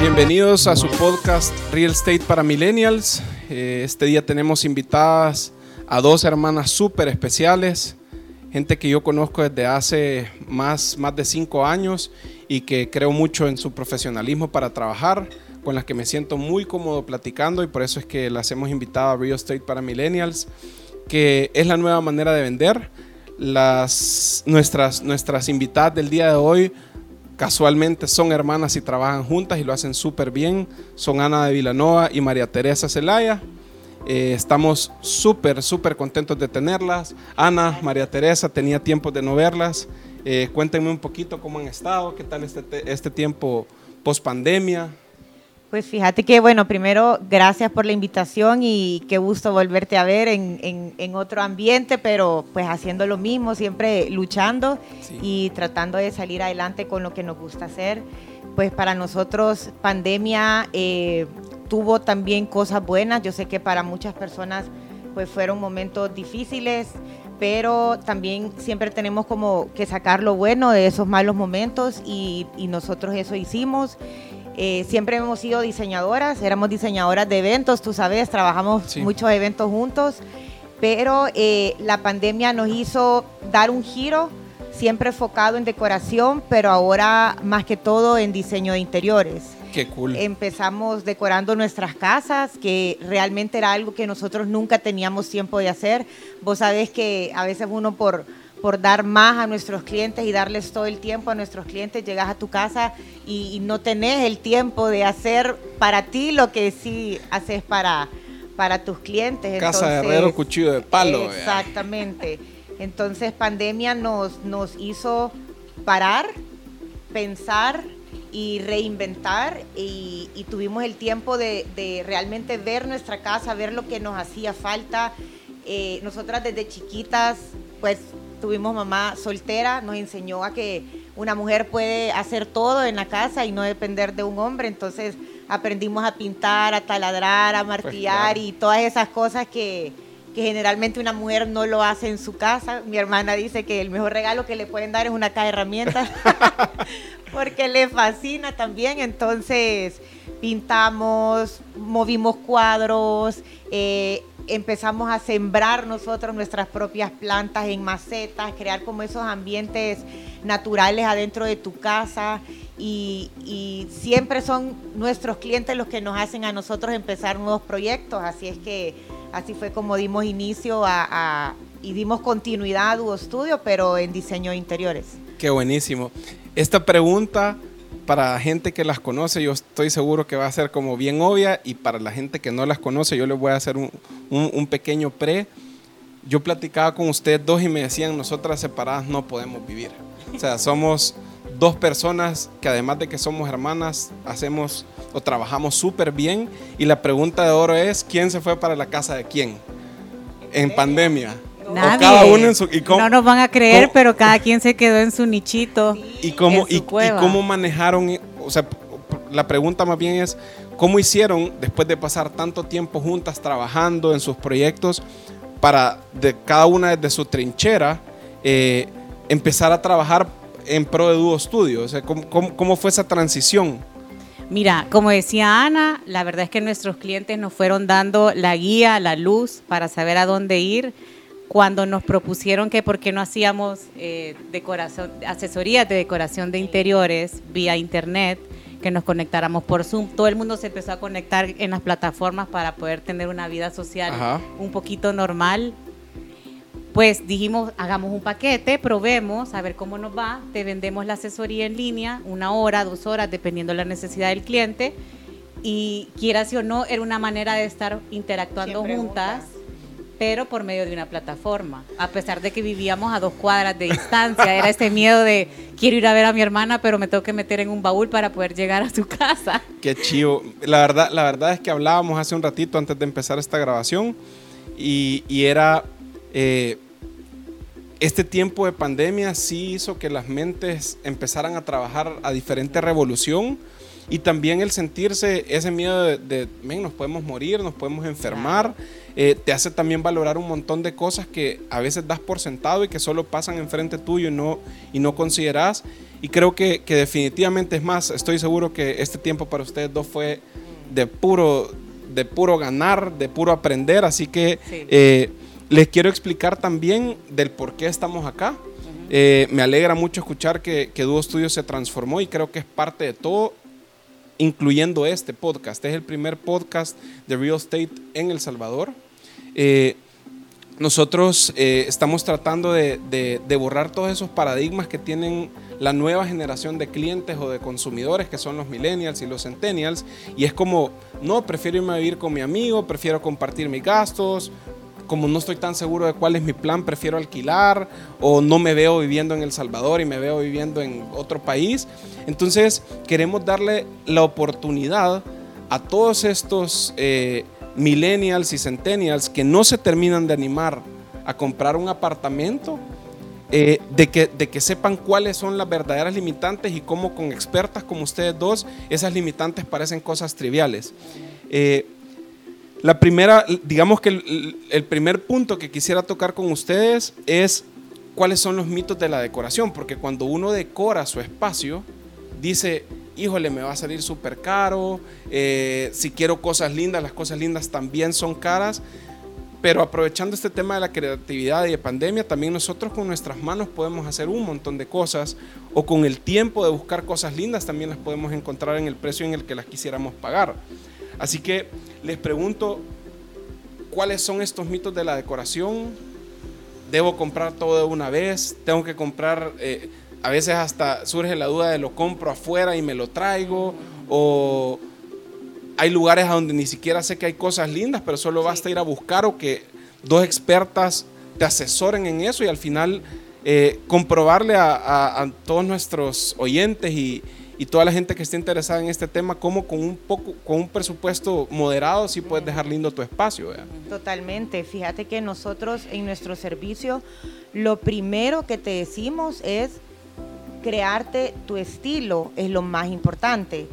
Bienvenidos a su podcast Real Estate para Millennials. Eh, este día tenemos invitadas a dos hermanas súper especiales, gente que yo conozco desde hace más, más de cinco años y que creo mucho en su profesionalismo para trabajar, con las que me siento muy cómodo platicando y por eso es que las hemos invitado a Real Estate para Millennials, que es la nueva manera de vender. Nuestras, nuestras invitadas del día de hoy Casualmente son hermanas y trabajan juntas y lo hacen súper bien. Son Ana de Vilanova y María Teresa Zelaya. Eh, estamos súper, súper contentos de tenerlas. Ana, María Teresa, tenía tiempo de no verlas. Eh, cuéntenme un poquito cómo han estado, qué tal este, este tiempo post pandemia. Pues fíjate que, bueno, primero, gracias por la invitación y qué gusto volverte a ver en, otro ambiente, pero pues haciendo lo mismo, siempre luchando y tratando de salir adelante con lo que nos gusta hacer. Pues para nosotros, pandemia eh, tuvo también cosas buenas. Yo sé que para muchas personas, pues fueron momentos difíciles, pero también siempre tenemos como que sacar lo bueno de esos malos momentos y, y nosotros eso hicimos. Eh, siempre hemos sido diseñadoras, éramos diseñadoras de eventos, tú sabes, trabajamos muchos eventos juntos, pero eh, la pandemia nos hizo dar un giro, siempre enfocado en decoración, pero ahora más que todo en diseño de interiores. Qué cool. Empezamos decorando nuestras casas, que realmente era algo que nosotros nunca teníamos tiempo de hacer. Vos sabés que a veces uno por por dar más a nuestros clientes y darles todo el tiempo a nuestros clientes. Llegas a tu casa y, no tenés el tiempo de hacer para ti lo que sí haces para, para tus clientes. Casa de herrero, cuchillo de palo. Exactamente. Entonces pandemia nos, nos hizo parar, pensar y reinventar y, tuvimos el tiempo de, realmente ver nuestra casa, ver lo que nos hacía falta. Eh, nosotras desde chiquitas, pues tuvimos mamá soltera, nos enseñó a que una mujer puede hacer todo en la casa y no depender de un hombre, entonces aprendimos a pintar, a taladrar, a pues martillar y todas esas cosas que, generalmente una mujer no lo hace en su casa. Mi hermana dice que el mejor regalo que le pueden dar es una caja de herramientas, porque le fascina también, entonces pintamos, movimos cuadros, eh, empezamos a sembrar nosotros nuestras propias plantas en macetas, crear como esos ambientes naturales adentro de tu casa y, siempre son nuestros clientes los que nos hacen a nosotros empezar nuevos proyectos, así es que así fue como dimos inicio a, y dimos continuidad a Duo Studio, pero en diseño de interiores. Qué buenísimo. Esta pregunta para gente que las conoce, yo estoy seguro que va a ser como bien obvia y para la gente que no las conoce, yo les voy a hacer un, pequeño pre. Yo platicaba con ustedes dos y me decían, nosotras separadas no podemos vivir. O sea, somos dos personas que además de que somos hermanas, hacemos o trabajamos súper bien. Y la pregunta de oro es, ¿quién se fue para la casa de quién? En pandemia. Nadie. no nos van a creer, pero cada quien se quedó en su nichito. ¿Y cómo, y, cómo manejaron? O sea, la pregunta más bien es, ¿cómo hicieron después de pasar tanto tiempo juntas trabajando en sus proyectos para de cada una desde su trinchera eh, empezar a trabajar en pro de Duo Studio? O sea, ¿cómo, fue esa transición? Mira, como decía Ana, la verdad es que nuestros clientes nos fueron dando la guía, la luz para saber a dónde ir cuando nos propusieron que por qué no hacíamos eh, decoración, asesorías de decoración de interiores vía internet, que nos conectáramos por Zoom. Todo el mundo se empezó a conectar en las plataformas para poder tener una vida social un poquito normal. Pues dijimos, hagamos un paquete, probemos, a ver cómo nos va, te vendemos la asesoría en línea, una hora, dos horas, dependiendo de la necesidad del cliente. Y quieras o no, era una manera de estar interactuando juntas pero por medio de una plataforma, a pesar de que vivíamos a dos cuadras de distancia, era ese miedo de quiero ir a ver a mi hermana, pero me tengo que meter en un baúl para poder llegar a su casa. Qué chivo. La verdad, la verdad es que hablábamos hace un ratito antes de empezar esta grabación y, era eh, este tiempo de pandemia sí hizo que las mentes empezaran a trabajar a diferente revolución y también el sentirse ese miedo de, de nos podemos morir, nos podemos enfermar. Eh, te hace también valorar un montón de cosas que a veces das por sentado y que solo pasan enfrente tuyo y no, y no consideras. Y creo que, que definitivamente es más, estoy seguro que este tiempo para ustedes dos fue de puro, de puro ganar, de puro aprender. Así que eh, les quiero explicar también del por qué estamos acá. Eh, me alegra mucho escuchar que, que Duo Studio se transformó y creo que es parte de todo, incluyendo este podcast. Es el primer podcast de real estate en El Salvador. Eh, nosotros estamos tratando de, de, de borrar todos esos paradigmas que tienen la nueva generación de clientes o de consumidores que son los millennials y los centennials. Y es como, no, prefiero irme a vivir con mi amigo, prefiero compartir mis gastos, como no estoy tan seguro de cuál es mi plan, prefiero alquilar o no me veo viviendo en El Salvador y me veo viviendo en otro país. Entonces queremos darle la oportunidad a todos estos eh, millennials y centennials que no se terminan de animar a comprar un apartamento eh, de, que, de que sepan cuáles son las verdaderas limitantes y cómo con expertas como ustedes dos, esas limitantes parecen cosas triviales. Eh, la primera, digamos que el, primer punto que quisiera tocar con ustedes es cuáles son los mitos de la decoración, porque cuando uno decora su espacio, dice, híjole, me va a salir súper caro, eh, si quiero cosas lindas, las cosas lindas también son caras, pero aprovechando este tema de la creatividad y de pandemia, también nosotros con nuestras manos podemos hacer un montón de cosas o con el tiempo de buscar cosas lindas también las podemos encontrar en el precio en el que las quisiéramos pagar. Así que les pregunto, ¿cuáles son estos mitos de la decoración? ¿Debo comprar todo de una vez? ¿Tengo que comprar, eh, a veces hasta surge la duda de lo compro afuera y me lo traigo? ¿O hay lugares a donde ni siquiera sé que hay cosas lindas, pero solo basta ir a buscar o que dos expertas te asesoren en eso y al final eh, comprobarle a, todos nuestros oyentes y, toda la gente que esté interesada en este tema cómo con un poco con un presupuesto moderado sí puedes dejar lindo tu espacio. Totalmente. Fíjate que nosotros en nuestro servicio lo primero que te decimos es crearte tu estilo es lo más importante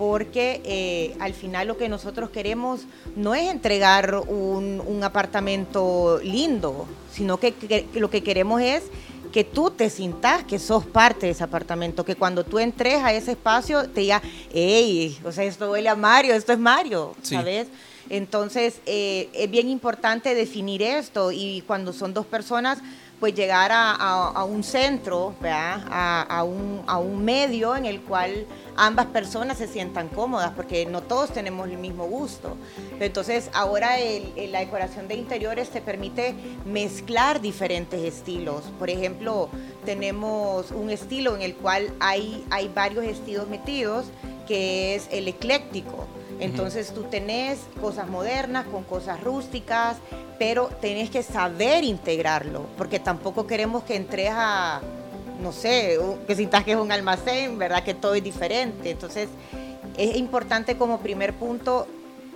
porque eh, al final lo que nosotros queremos no es entregar un, apartamento lindo, sino que, lo que queremos es que tú te sintas que sos parte de ese apartamento, que cuando tú entres a ese espacio te diga, hey, o sea, esto huele a Mario, esto es Mario, ¿sabes? Entonces, eh, es bien importante definir esto y cuando son dos personas, pues llegar a, un centro, A, un, a un medio en el cual ambas personas se sientan cómodas, porque no todos tenemos el mismo gusto. Entonces, ahora la decoración de interiores te permite mezclar diferentes estilos. Por ejemplo, tenemos un estilo en el cual hay, hay varios estilos metidos, que es el ecléctico. Entonces tú tenés cosas modernas con cosas rústicas, pero tenés que saber integrarlo, porque tampoco queremos que entres a no sé, que sientas que es un almacén, ¿verdad? Que todo es diferente. Entonces, es importante como primer punto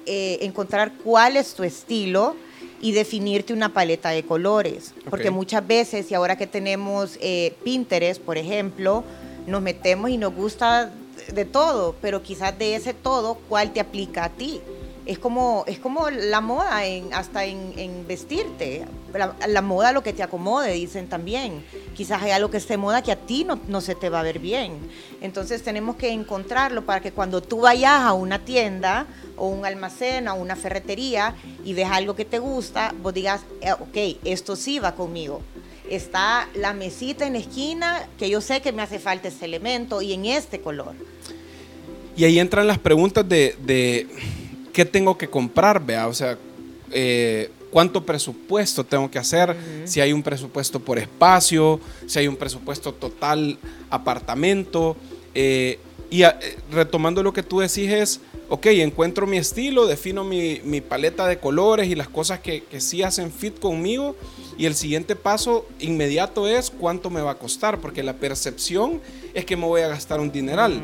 eh, encontrar cuál es tu estilo y definirte una paleta de colores. Porque muchas veces, y ahora que tenemos eh, Pinterest, por ejemplo, nos metemos y nos gusta de todo, pero quizás de ese todo, ¿cuál te aplica a ti? es como, es como la moda hasta en, vestirte. La, moda lo que te acomode, dicen también. Quizás hay algo que esté moda que a ti no, no, se te va a ver bien. Entonces tenemos que encontrarlo para que cuando tú vayas a una tienda o un almacén o una ferretería y ves algo que te gusta, vos digas, eh, ok, esto sí va conmigo. Está la mesita en la esquina que yo sé que me hace falta ese elemento y en este color. Y ahí entran las preguntas de qué tengo que comprar, vea, o sea, eh, cuánto presupuesto tengo que hacer, si hay un presupuesto por espacio, si hay un presupuesto total apartamento. Eh, y eh, retomando lo que tú decís es, ok, encuentro mi estilo, defino mi, paleta de colores y las cosas que, que, sí hacen fit conmigo. Y el siguiente paso inmediato es cuánto me va a costar, porque la percepción es que me voy a gastar un dineral.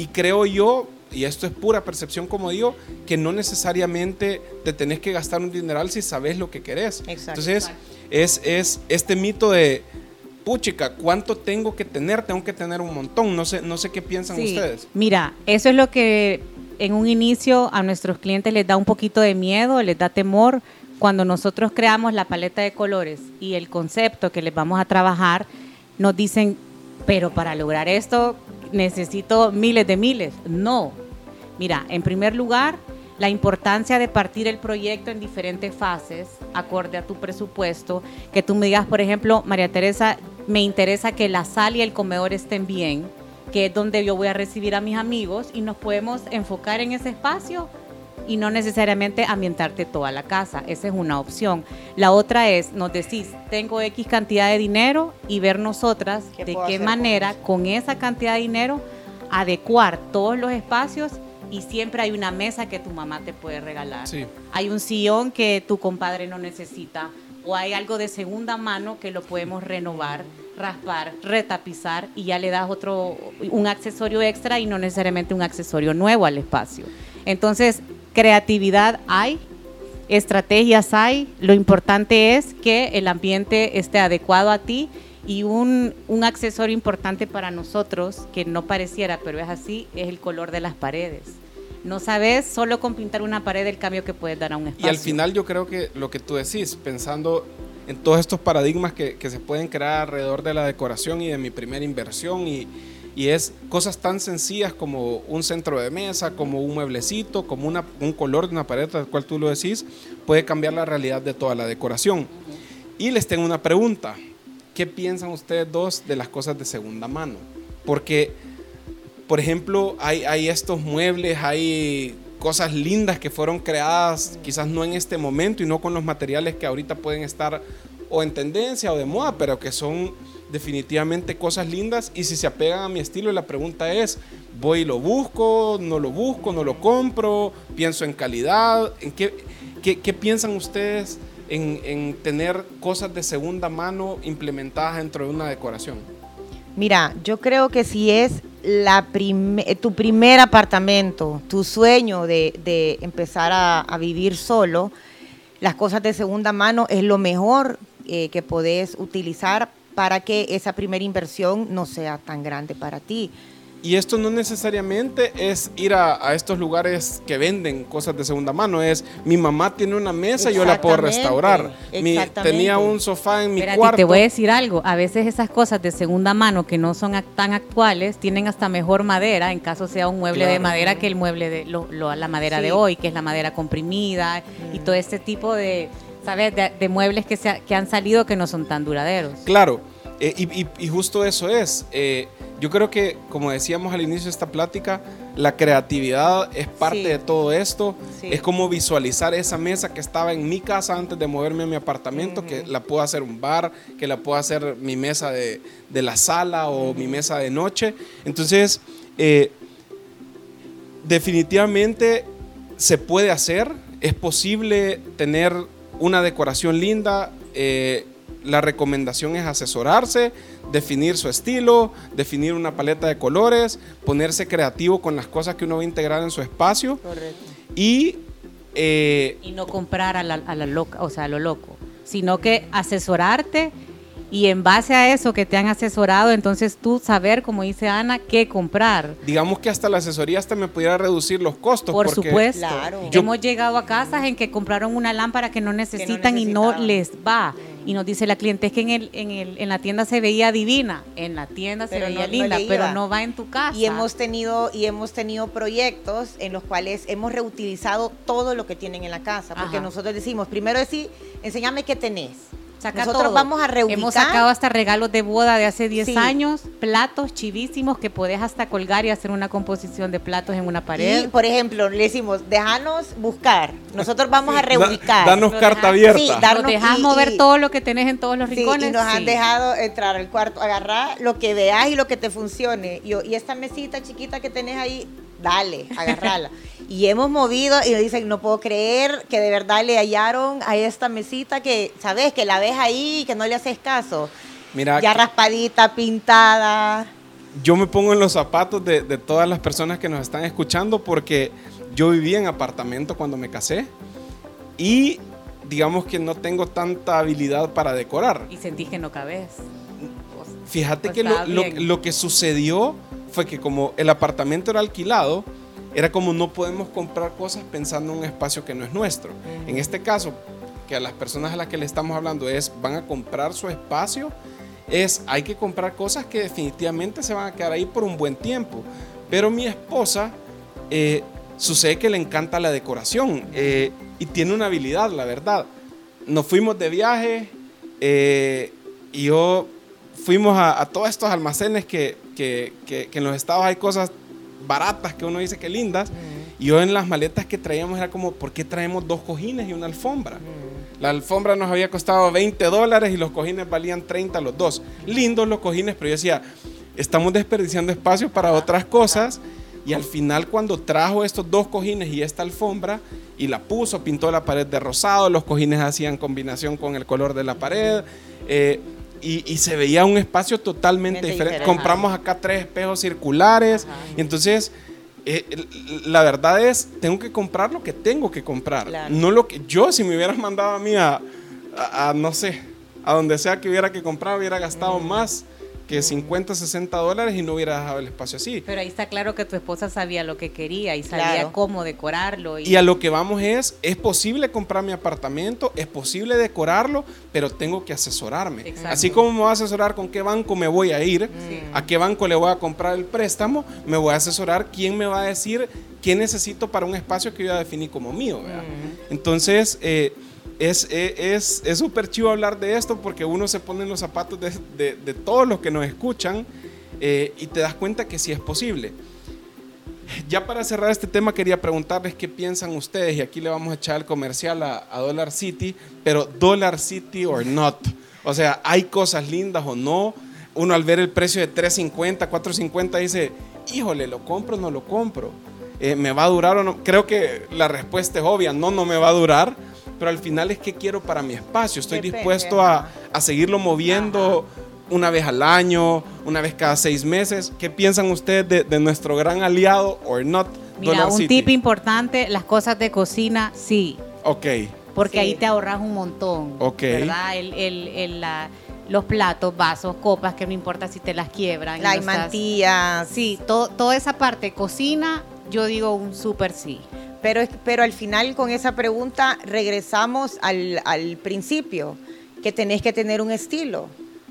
Y creo yo, y esto es pura percepción, como digo, que no necesariamente te tenés que gastar un dineral si sabes lo que querés. Entonces, es, es este mito de, puchica, ¿cuánto tengo que tener? Tengo que tener un montón. No sé, no sé qué piensan ustedes. Mira, eso es lo que en un inicio a nuestros clientes les da un poquito de miedo, les da temor. Cuando nosotros creamos la paleta de colores y el concepto que les vamos a trabajar, nos dicen, pero para lograr esto necesito miles de miles. No. Mira, en primer lugar, la importancia de partir el proyecto en diferentes fases, acorde a tu presupuesto, que tú me digas, por ejemplo, María Teresa, me interesa que la sala y el comedor estén bien, que es donde yo voy a recibir a mis amigos y nos podemos enfocar en ese espacio y no necesariamente ambientarte toda la casa. Esa es una opción. La otra es, nos decís, tengo X cantidad de dinero y ver nosotras de qué manera con, esa cantidad de dinero adecuar todos los espacios y siempre hay una mesa que tu mamá te puede regalar. Hay un sillón que tu compadre no necesita o hay algo de segunda mano que lo podemos renovar, raspar, retapizar y ya le das otro un accesorio extra y no necesariamente un accesorio nuevo al espacio. Entonces, creatividad hay, estrategias hay, lo importante es que el ambiente esté adecuado a ti y un, un, accesorio importante para nosotros, que no pareciera, pero es así, es el color de las paredes. No sabes solo con pintar una pared el cambio que puedes dar a un espacio. Y al final yo creo que lo que tú decís, pensando en todos estos paradigmas que, que se pueden crear alrededor de la decoración y de mi primera inversión y, y es cosas tan sencillas como un centro de mesa, como un mueblecito, como un color de una pared, tal cual tú lo decís, puede cambiar la realidad de toda la decoración. Y les tengo una pregunta. ¿Qué piensan ustedes dos de las cosas de segunda mano? Porque, por ejemplo, hay, hay estos muebles, hay cosas lindas que fueron creadas quizás no en este momento y no con los materiales que ahorita pueden estar o en tendencia o de moda, pero que son definitivamente cosas lindas y si se apegan a mi estilo, la pregunta es, voy y lo busco, no lo busco, no lo compro, pienso en calidad, ¿en qué, qué, piensan ustedes en, en, tener cosas de segunda mano implementadas dentro de una decoración? Mira, yo creo que si es la tu primer apartamento, tu sueño de, de empezar a, a, vivir solo, las cosas de segunda mano es lo mejor eh, que podés utilizar para que esa primera inversión no sea tan grande para ti. Y esto no necesariamente es ir a, estos lugares que venden cosas de segunda mano, es mi mamá tiene una mesa y yo la puedo restaurar. Mi, tenía un sofá en mi cuarto. Te voy a decir algo, a veces esas cosas de segunda mano que no son tan actuales tienen hasta mejor madera, en caso sea un mueble de madera que el mueble de la madera de hoy, que es la madera comprimida y todo este tipo de ¿sabes? De, muebles que, se, que han salido que no son tan duraderos. Claro, eh, y, justo eso es. Eh, yo creo que, como decíamos al inicio de esta plática, la creatividad es parte de todo esto. Es como visualizar esa mesa que estaba en mi casa antes de moverme a mi apartamento, que la puedo hacer un bar, que la puedo hacer mi mesa de, la sala o mi mesa de noche. Entonces, eh, definitivamente se puede hacer, es posible tener una decoración linda. Eh, la recomendación es asesorarse, definir su estilo, definir una paleta de colores, ponerse creativo con las cosas que uno va a integrar en su espacio. Y, eh, y no comprar a la, a la loca, o sea, a lo loco, sino que asesorarte y en base a eso que te han asesorado, entonces tú saber, como dice Ana, qué comprar. Digamos que hasta la asesoría hasta me pudiera reducir los costos. Por supuesto. Hemos llegado a casas en que compraron una lámpara que no necesitan y no les va. Y nos dice la cliente, es que en, el, en, el, en la tienda se veía divina, en la tienda se veía linda, pero no va en tu casa. Y hemos, tenido, y hemos tenido proyectos en los cuales hemos reutilizado todo lo que tienen en la casa, porque nosotros decimos, primero decir, enséñame qué tenés nosotros vamos a reubicar. Hemos sacado hasta regalos de boda de hace 10 años, platos chivísimos que podés hasta colgar y hacer una composición de platos en una pared. Y, por ejemplo, le decimos, déjanos buscar. Nosotros vamos a reubicar. danos carta abierta. Sí, darnos, nos dejas mover todo lo que tenés en todos los rincones. y nos han dejado entrar al cuarto, agarrar lo que veas y lo que te funcione. Y, y esta mesita chiquita que tenés ahí, dale, agarrala. y hemos movido y nos dicen, no puedo creer que de verdad le hallaron a esta mesita que, ¿sabes? Que la ves ahí y que no le haces caso. Mira, ya raspadita, pintada. Yo me pongo en los zapatos de, de todas las personas que nos están escuchando porque yo vivía en apartamento cuando me casé y digamos que no tengo tanta habilidad para decorar. Y sentí que no cabes. Fíjate pues que lo, lo, lo, que sucedió fue que como el apartamento era alquilado, era como no podemos comprar cosas pensando en un espacio que no es nuestro. En este caso, que a las personas a las que le estamos hablando es, van a comprar su espacio, es hay que comprar cosas que definitivamente se van a quedar ahí por un buen tiempo. Pero mi esposa eh, sucede que le encanta la decoración eh, y tiene una habilidad, la verdad. Nos fuimos de viaje eh, y yo fuimos a, todos estos almacenes que, que, que, en los estados hay cosas baratas que uno dice que lindas. Y yo en las maletas que traíamos era como, ¿por qué traemos dos cojines y una alfombra? La alfombra nos había costado 20 dólares y los cojines valían 30 los dos. Lindos los cojines, pero yo decía, estamos desperdiciando espacio para otras cosas. Y al final cuando trajo estos dos cojines y esta alfombra y la puso, pintó la pared de rosado, los cojines hacían combinación con el color de la pared. Eh, y, se veía un espacio totalmente diferente. Compramos acá tres espejos circulares. Y entonces eh, la verdad es, tengo que comprar lo que tengo que comprar. No lo que yo, si me hubieras mandado a mí a, no sé, a donde sea que hubiera que comprar, hubiera gastado mm. más que 50, 60 dólares y no hubiera dejado el espacio así. Pero ahí está claro que tu esposa sabía lo que quería y sabía cómo decorarlo. Y... a lo que vamos es, es posible comprar mi apartamento, es posible decorarlo, pero tengo que asesorarme. Así como me voy a asesorar con qué banco me voy a ir, a qué banco le voy a comprar el préstamo, me voy a asesorar quién me va a decir qué necesito para un espacio que yo ya definí como mío. Entonces, eh, es súper es, chivo hablar de esto porque uno se pone en los zapatos de, de, todos los que nos escuchan eh, y te das cuenta que sí es posible. Ya para cerrar este tema quería preguntarles qué piensan ustedes y aquí le vamos a echar el comercial a, a Dollar City, pero Dollar City or not. O sea, hay cosas lindas o no. Uno al ver el precio de 3.50, 4.50 dice, híjole, ¿lo compro o no lo compro? Eh, ¿Me va a durar o no? Creo que la respuesta es obvia, no, no me va a durar pero al final es que quiero para mi espacio. Estoy dispuesto a, seguirlo moviendo una vez al año, una vez cada seis meses. ¿Qué piensan ustedes de, nuestro gran aliado or not? Mira, un tip importante, las cosas de cocina, sí. Ok. Porque ahí te ahorras un montón. Ok. ¿Verdad? El, los platos, vasos, copas, que no importa si te las quiebran. La mantilla. Sí, toda esa parte, cocina, yo digo un súper sí. Pero, pero al final con esa pregunta regresamos al, al principio, que tenés que tener un estilo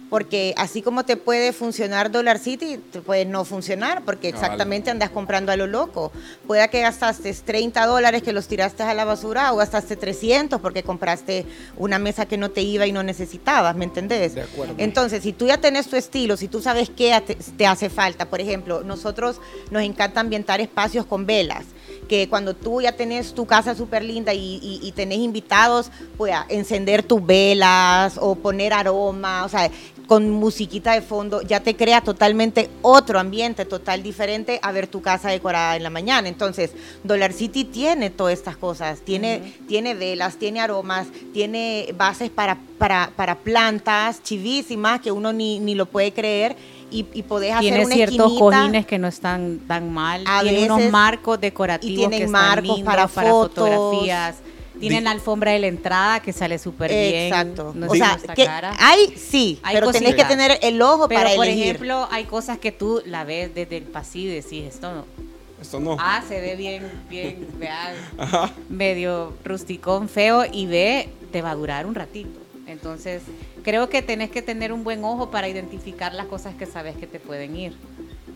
porque así como te puede funcionar Dollar City, te puede no funcionar, porque exactamente andas comprando a lo loco. Puede que gastaste 30 dólares que los tiraste a la basura o gastaste 300 porque compraste una mesa que no te iba y no necesitabas, ¿me entendés? De acuerdo. Entonces, si tú ya tenés tu estilo, si tú sabes qué te hace falta, por ejemplo, nosotros nos encanta ambientar espacios con velas que cuando tú ya tenés tu casa súper linda y, tenés invitados, pueda encender tus velas o poner aroma, o sea, con musiquita de fondo, ya te crea totalmente otro ambiente, total diferente a ver tu casa decorada en la mañana. Entonces, Dollar City tiene todas estas cosas, tiene, tiene velas, tiene aromas, tiene bases para, para, para plantas chivísimas que uno ni, ni lo puede creer y, y podés hacer tiene ciertos cojines que no están tan mal, tiene unos marcos decorativos que marcos para, para fotografías. Tienen la alfombra de la entrada que sale súper bien. Exacto. o sea, que hay, sí, pero tenés que tener el ojo para por ejemplo, hay cosas que tú la ves desde el pasillo y decís, esto no. Esto no. Ah, se ve bien, bien, vea, medio rusticón, feo y ve, te va a durar un ratito. Entonces, creo que tenés que tener un buen ojo para identificar las cosas que sabes que te pueden ir.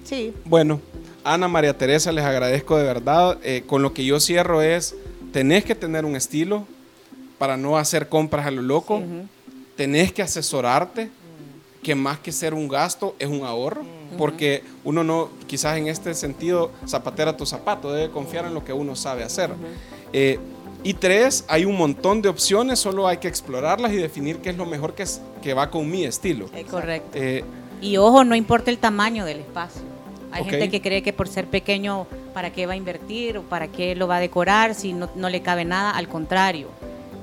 Sí. Bueno, Ana María Teresa, les agradezco de verdad. Eh, con lo que yo cierro es, tenés que tener un estilo para no hacer compras a lo loco. Tenés que asesorarte, que más que ser un gasto es un ahorro, porque uno no, quizás en este sentido, zapatera tu zapato, debe confiar en lo que uno sabe hacer. Y tres, hay un montón de opciones, solo hay que explorarlas y definir qué es lo mejor que, que va con mi estilo. Correcto. Eh, y ojo, no importa el tamaño del espacio. Hay gente que cree que por ser pequeño, ¿para qué va a invertir o para qué lo va a decorar si no, no le cabe nada? Al contrario,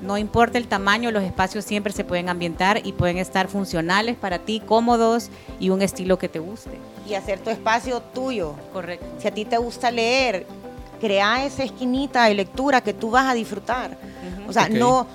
no importa el tamaño, los espacios siempre se pueden ambientar y pueden estar funcionales para ti, cómodos y un estilo que te guste. Y hacer tu espacio tuyo. Correcto. Si a ti te gusta leer, crea esa esquinita de lectura que tú vas a disfrutar. O sea, no,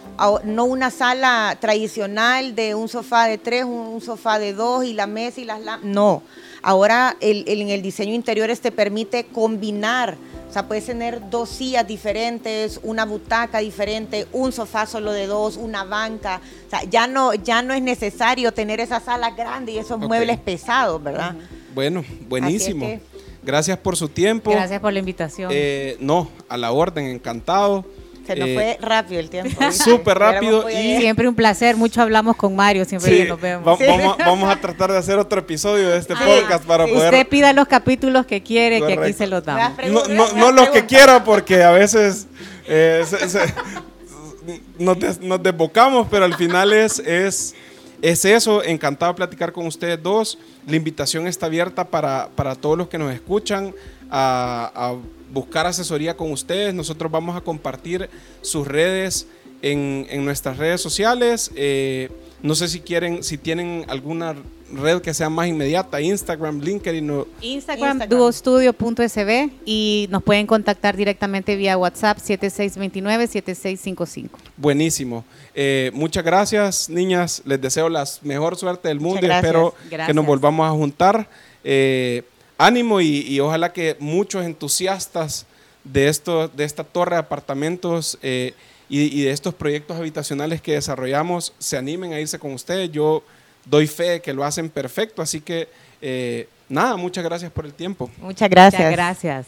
no una sala tradicional de un sofá de tres, un, sofá de dos y la mesa y las No, ahora en el diseño interior te permite combinar. O sea, puedes tener dos sillas diferentes, una butaca diferente, un sofá solo de dos, una banca. O sea, ya no, ya no es necesario tener esa sala grande y esos muebles pesados, ¿verdad? Bueno, buenísimo. Gracias por su tiempo. Gracias por la invitación. Eh, no, a la orden, encantado. Se nos fue eh, rápido el tiempo. Súper rápido. Y siempre un placer. Mucho hablamos con Mario, siempre nos vemos. vamos, a tratar de hacer otro episodio de este podcast para poder. Usted pida los capítulos que quiere, que aquí se los damos. No, los que quiera, porque a veces eh, nos, desbocamos, pero al final es, es, es eso. Encantado de platicar con ustedes dos. La invitación está abierta para, todos los que nos escuchan a buscar asesoría con ustedes. Nosotros vamos a compartir sus redes en, nuestras redes sociales. Eh, no sé si quieren, si tienen alguna red que sea más inmediata, Instagram, LinkedIn o... Instagram, duostudio.sb y nos pueden contactar directamente vía WhatsApp 7629-7655. Buenísimo. Eh, muchas gracias, niñas. Les deseo la mejor suerte del mundo y espero que nos volvamos a juntar. Eh, ánimo y, ojalá que muchos entusiastas de, esto, de esta torre de apartamentos eh, y, de estos proyectos habitacionales que desarrollamos se animen a irse con ustedes. Yo doy fe de que lo hacen perfecto, así que eh, nada, muchas gracias por el tiempo. Muchas gracias. Muchas gracias.